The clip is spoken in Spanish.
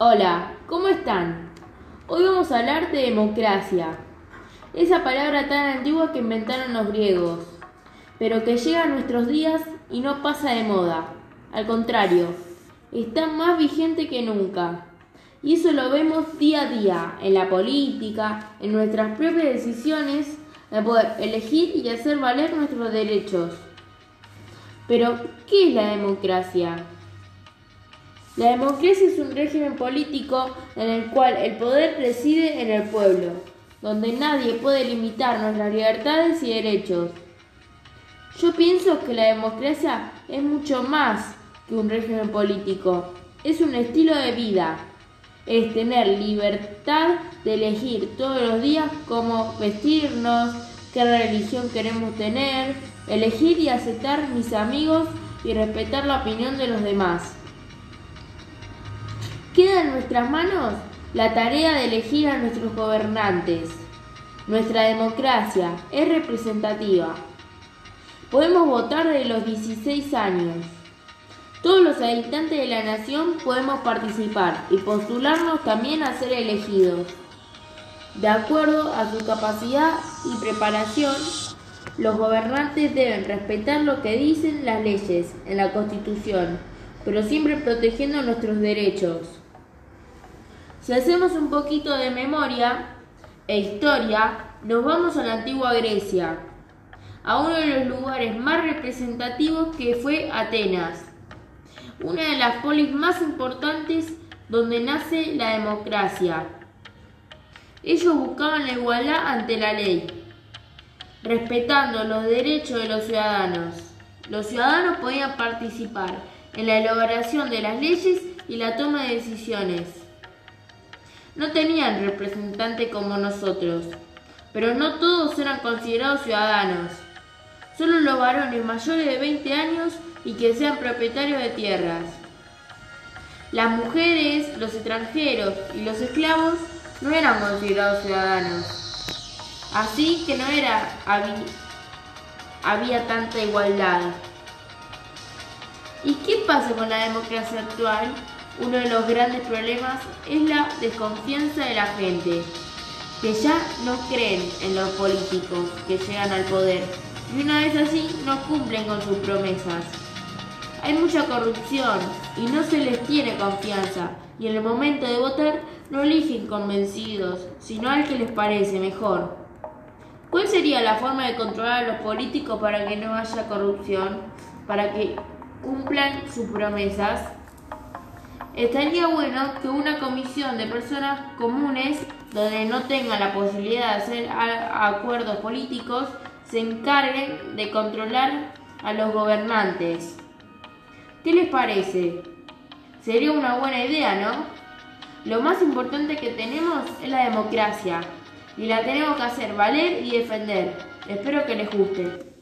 Hola, ¿cómo están? Hoy vamos a hablar de democracia. Esa palabra tan antigua que inventaron los griegos, pero que llega a nuestros días y no pasa de moda. Al contrario, está más vigente que nunca. Y eso lo vemos día a día, en la política, en nuestras propias decisiones, de poder elegir y hacer valer nuestros derechos. Pero, ¿qué es la democracia? La democracia es un régimen político en el cual el poder reside en el pueblo, donde nadie puede limitar nuestras libertades y derechos. Yo pienso que la democracia es mucho más que un régimen político, es un estilo de vida, es tener libertad de elegir todos los días cómo vestirnos, qué religión queremos tener, elegir y aceptar mis amigos y respetar la opinión de los demás. Queda en nuestras manos la tarea de elegir a nuestros gobernantes. Nuestra democracia es representativa. Podemos votar de los 16 años. Todos los habitantes de la nación podemos participar y postularnos también a ser elegidos. De acuerdo a su capacidad y preparación, los gobernantes deben respetar lo que dicen las leyes en la Constitución, pero siempre protegiendo nuestros derechos. Si hacemos un poquito de memoria e historia, nos vamos a la antigua Grecia, a uno de los lugares más representativos que fue Atenas, una de las polis más importantes donde nace la democracia. Ellos buscaban la igualdad ante la ley, respetando los derechos de los ciudadanos. Los ciudadanos podían participar en la elaboración de las leyes y la toma de decisiones no tenían representante como nosotros, pero no todos eran considerados ciudadanos. Solo los varones mayores de 20 años y que sean propietarios de tierras. Las mujeres, los extranjeros y los esclavos no eran considerados ciudadanos. Así que no era había tanta igualdad. ¿Y qué pasa con la democracia actual? Uno de los grandes problemas es la desconfianza de la gente, que ya no creen en los políticos que llegan al poder y una vez así no cumplen con sus promesas. Hay mucha corrupción y no se les tiene confianza y en el momento de votar no eligen convencidos, sino al que les parece mejor. ¿Cuál sería la forma de controlar a los políticos para que no haya corrupción, para que cumplan sus promesas? Estaría bueno que una comisión de personas comunes, donde no tengan la posibilidad de hacer acuerdos políticos, se encarguen de controlar a los gobernantes. ¿Qué les parece? Sería una buena idea, ¿no? Lo más importante que tenemos es la democracia y la tenemos que hacer valer y defender. Espero que les guste.